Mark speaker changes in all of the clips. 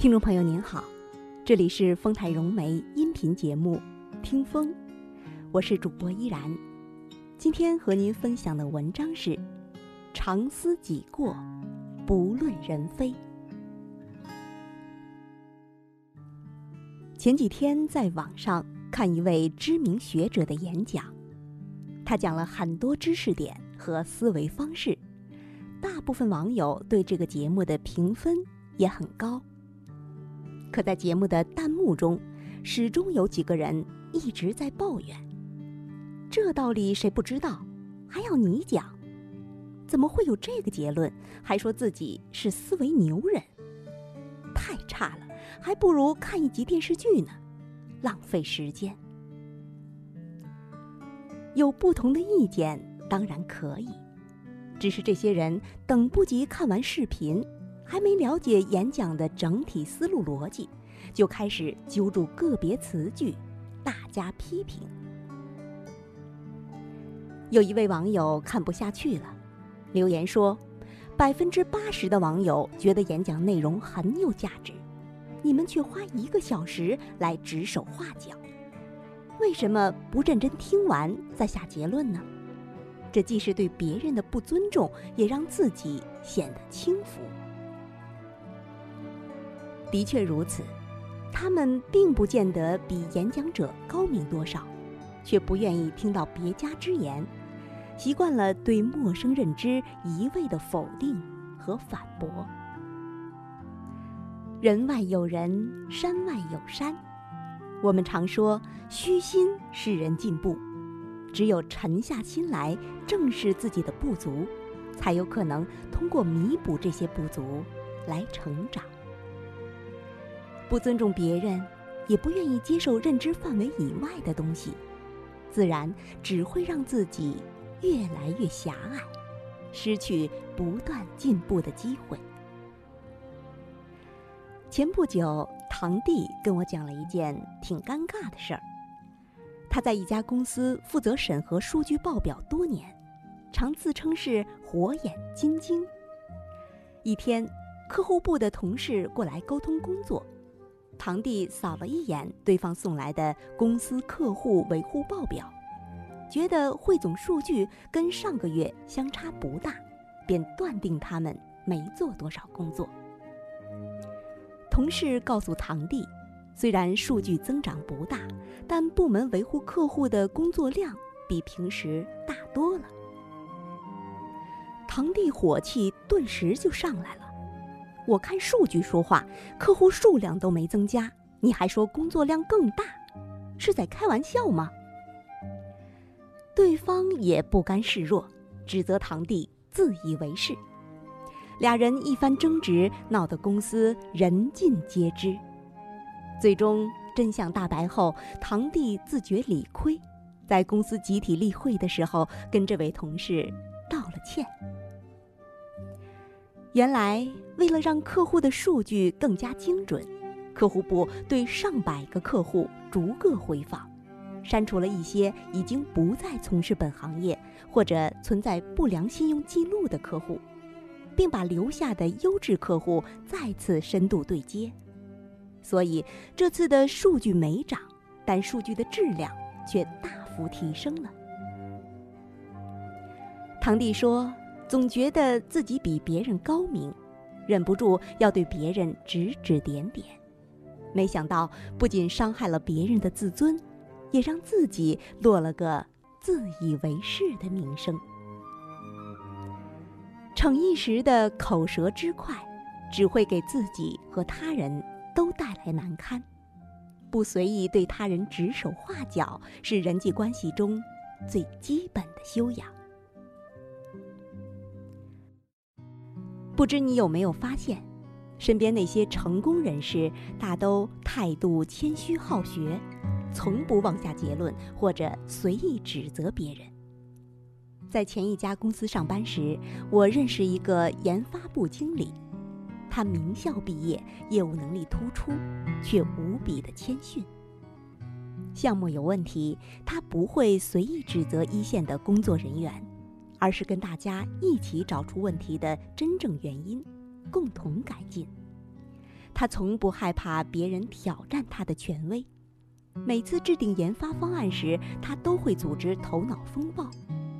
Speaker 1: 听众朋友您好，这里是丰台融媒音频节目《听风》，我是主播依然。今天和您分享的文章是：常思己过，不论人非。前几天在网上看一位知名学者的演讲，他讲了很多知识点和思维方式，大部分网友对这个节目的评分也很高。可在节目的弹幕中，始终有几个人一直在抱怨：“这道理谁不知道？还要你讲？怎么会有这个结论？还说自己是思维牛人？太差了，还不如看一集电视剧呢，浪费时间。”有不同的意见当然可以，只是这些人等不及看完视频。还没了解演讲的整体思路逻辑，就开始揪住个别词句，大加批评。有一位网友看不下去了，留言说：“百分之八十的网友觉得演讲内容很有价值，你们却花一个小时来指手画脚，为什么不认真听完再下结论呢？这既是对别人的不尊重，也让自己显得轻浮。”的确如此，他们并不见得比演讲者高明多少，却不愿意听到别家之言，习惯了对陌生认知一味的否定和反驳。人外有人，山外有山。我们常说虚心使人进步，只有沉下心来正视自己的不足，才有可能通过弥补这些不足来成长。不尊重别人，也不愿意接受认知范围以外的东西，自然只会让自己越来越狭隘，失去不断进步的机会。前不久，堂弟跟我讲了一件挺尴尬的事儿。他在一家公司负责审核数据报表多年，常自称是“火眼金睛”。一天，客户部的同事过来沟通工作。堂弟扫了一眼对方送来的公司客户维护报表，觉得汇总数据跟上个月相差不大，便断定他们没做多少工作。同事告诉堂弟，虽然数据增长不大，但部门维护客户的工作量比平时大多了。堂弟火气顿时就上来了。我看数据说话，客户数量都没增加，你还说工作量更大，是在开玩笑吗？对方也不甘示弱，指责堂弟自以为是。俩人一番争执，闹得公司人尽皆知。最终真相大白后，堂弟自觉理亏，在公司集体例会的时候，跟这位同事道了歉。原来，为了让客户的数据更加精准，客户部对上百个客户逐个回访，删除了一些已经不再从事本行业或者存在不良信用记录的客户，并把留下的优质客户再次深度对接。所以，这次的数据没涨，但数据的质量却大幅提升了。堂弟说。总觉得自己比别人高明，忍不住要对别人指指点点，没想到不仅伤害了别人的自尊，也让自己落了个自以为是的名声。逞一时的口舌之快，只会给自己和他人都带来难堪。不随意对他人指手画脚，是人际关系中最基本的修养。不知你有没有发现，身边那些成功人士大都态度谦虚好学，从不妄下结论或者随意指责别人。在前一家公司上班时，我认识一个研发部经理，他名校毕业，业务能力突出，却无比的谦逊。项目有问题，他不会随意指责一线的工作人员。而是跟大家一起找出问题的真正原因，共同改进。他从不害怕别人挑战他的权威。每次制定研发方案时，他都会组织头脑风暴，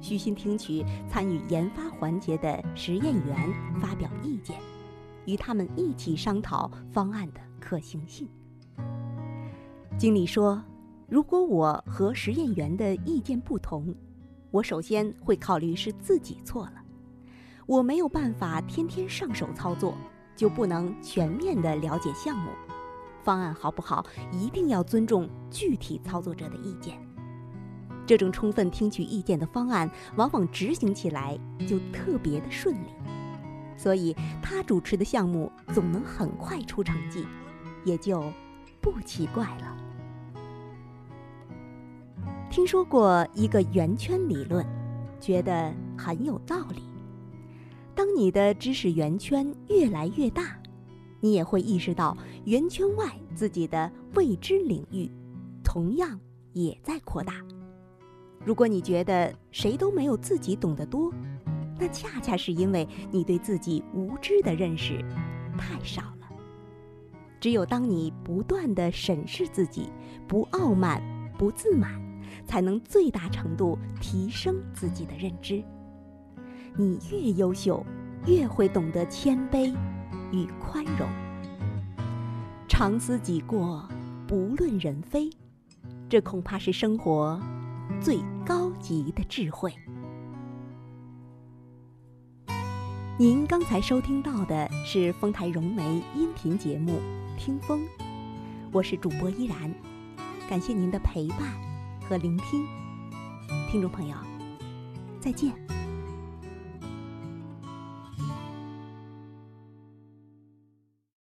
Speaker 1: 虚心听取参与研发环节的实验员发表意见，与他们一起商讨方案的可行性。经理说：“如果我和实验员的意见不同，我首先会考虑是自己错了。我没有办法天天上手操作，就不能全面的了解项目。方案好不好，一定要尊重具体操作者的意见。这种充分听取意见的方案，往往执行起来就特别的顺利。所以他主持的项目总能很快出成绩，也就不奇怪了。”听说过一个圆圈理论，觉得很有道理。当你的知识圆圈越来越大，你也会意识到圆圈外自己的未知领域，同样也在扩大。如果你觉得谁都没有自己懂得多，那恰恰是因为你对自己无知的认识太少了。只有当你不断的审视自己，不傲慢，不自满。才能最大程度提升自己的认知。你越优秀，越会懂得谦卑与宽容。常思己过，不论人非，这恐怕是生活最高级的智慧。您刚才收听到的是丰台融媒音频节目《听风》，我是主播依然，感谢您的陪伴。和聆听，听众朋友，再见。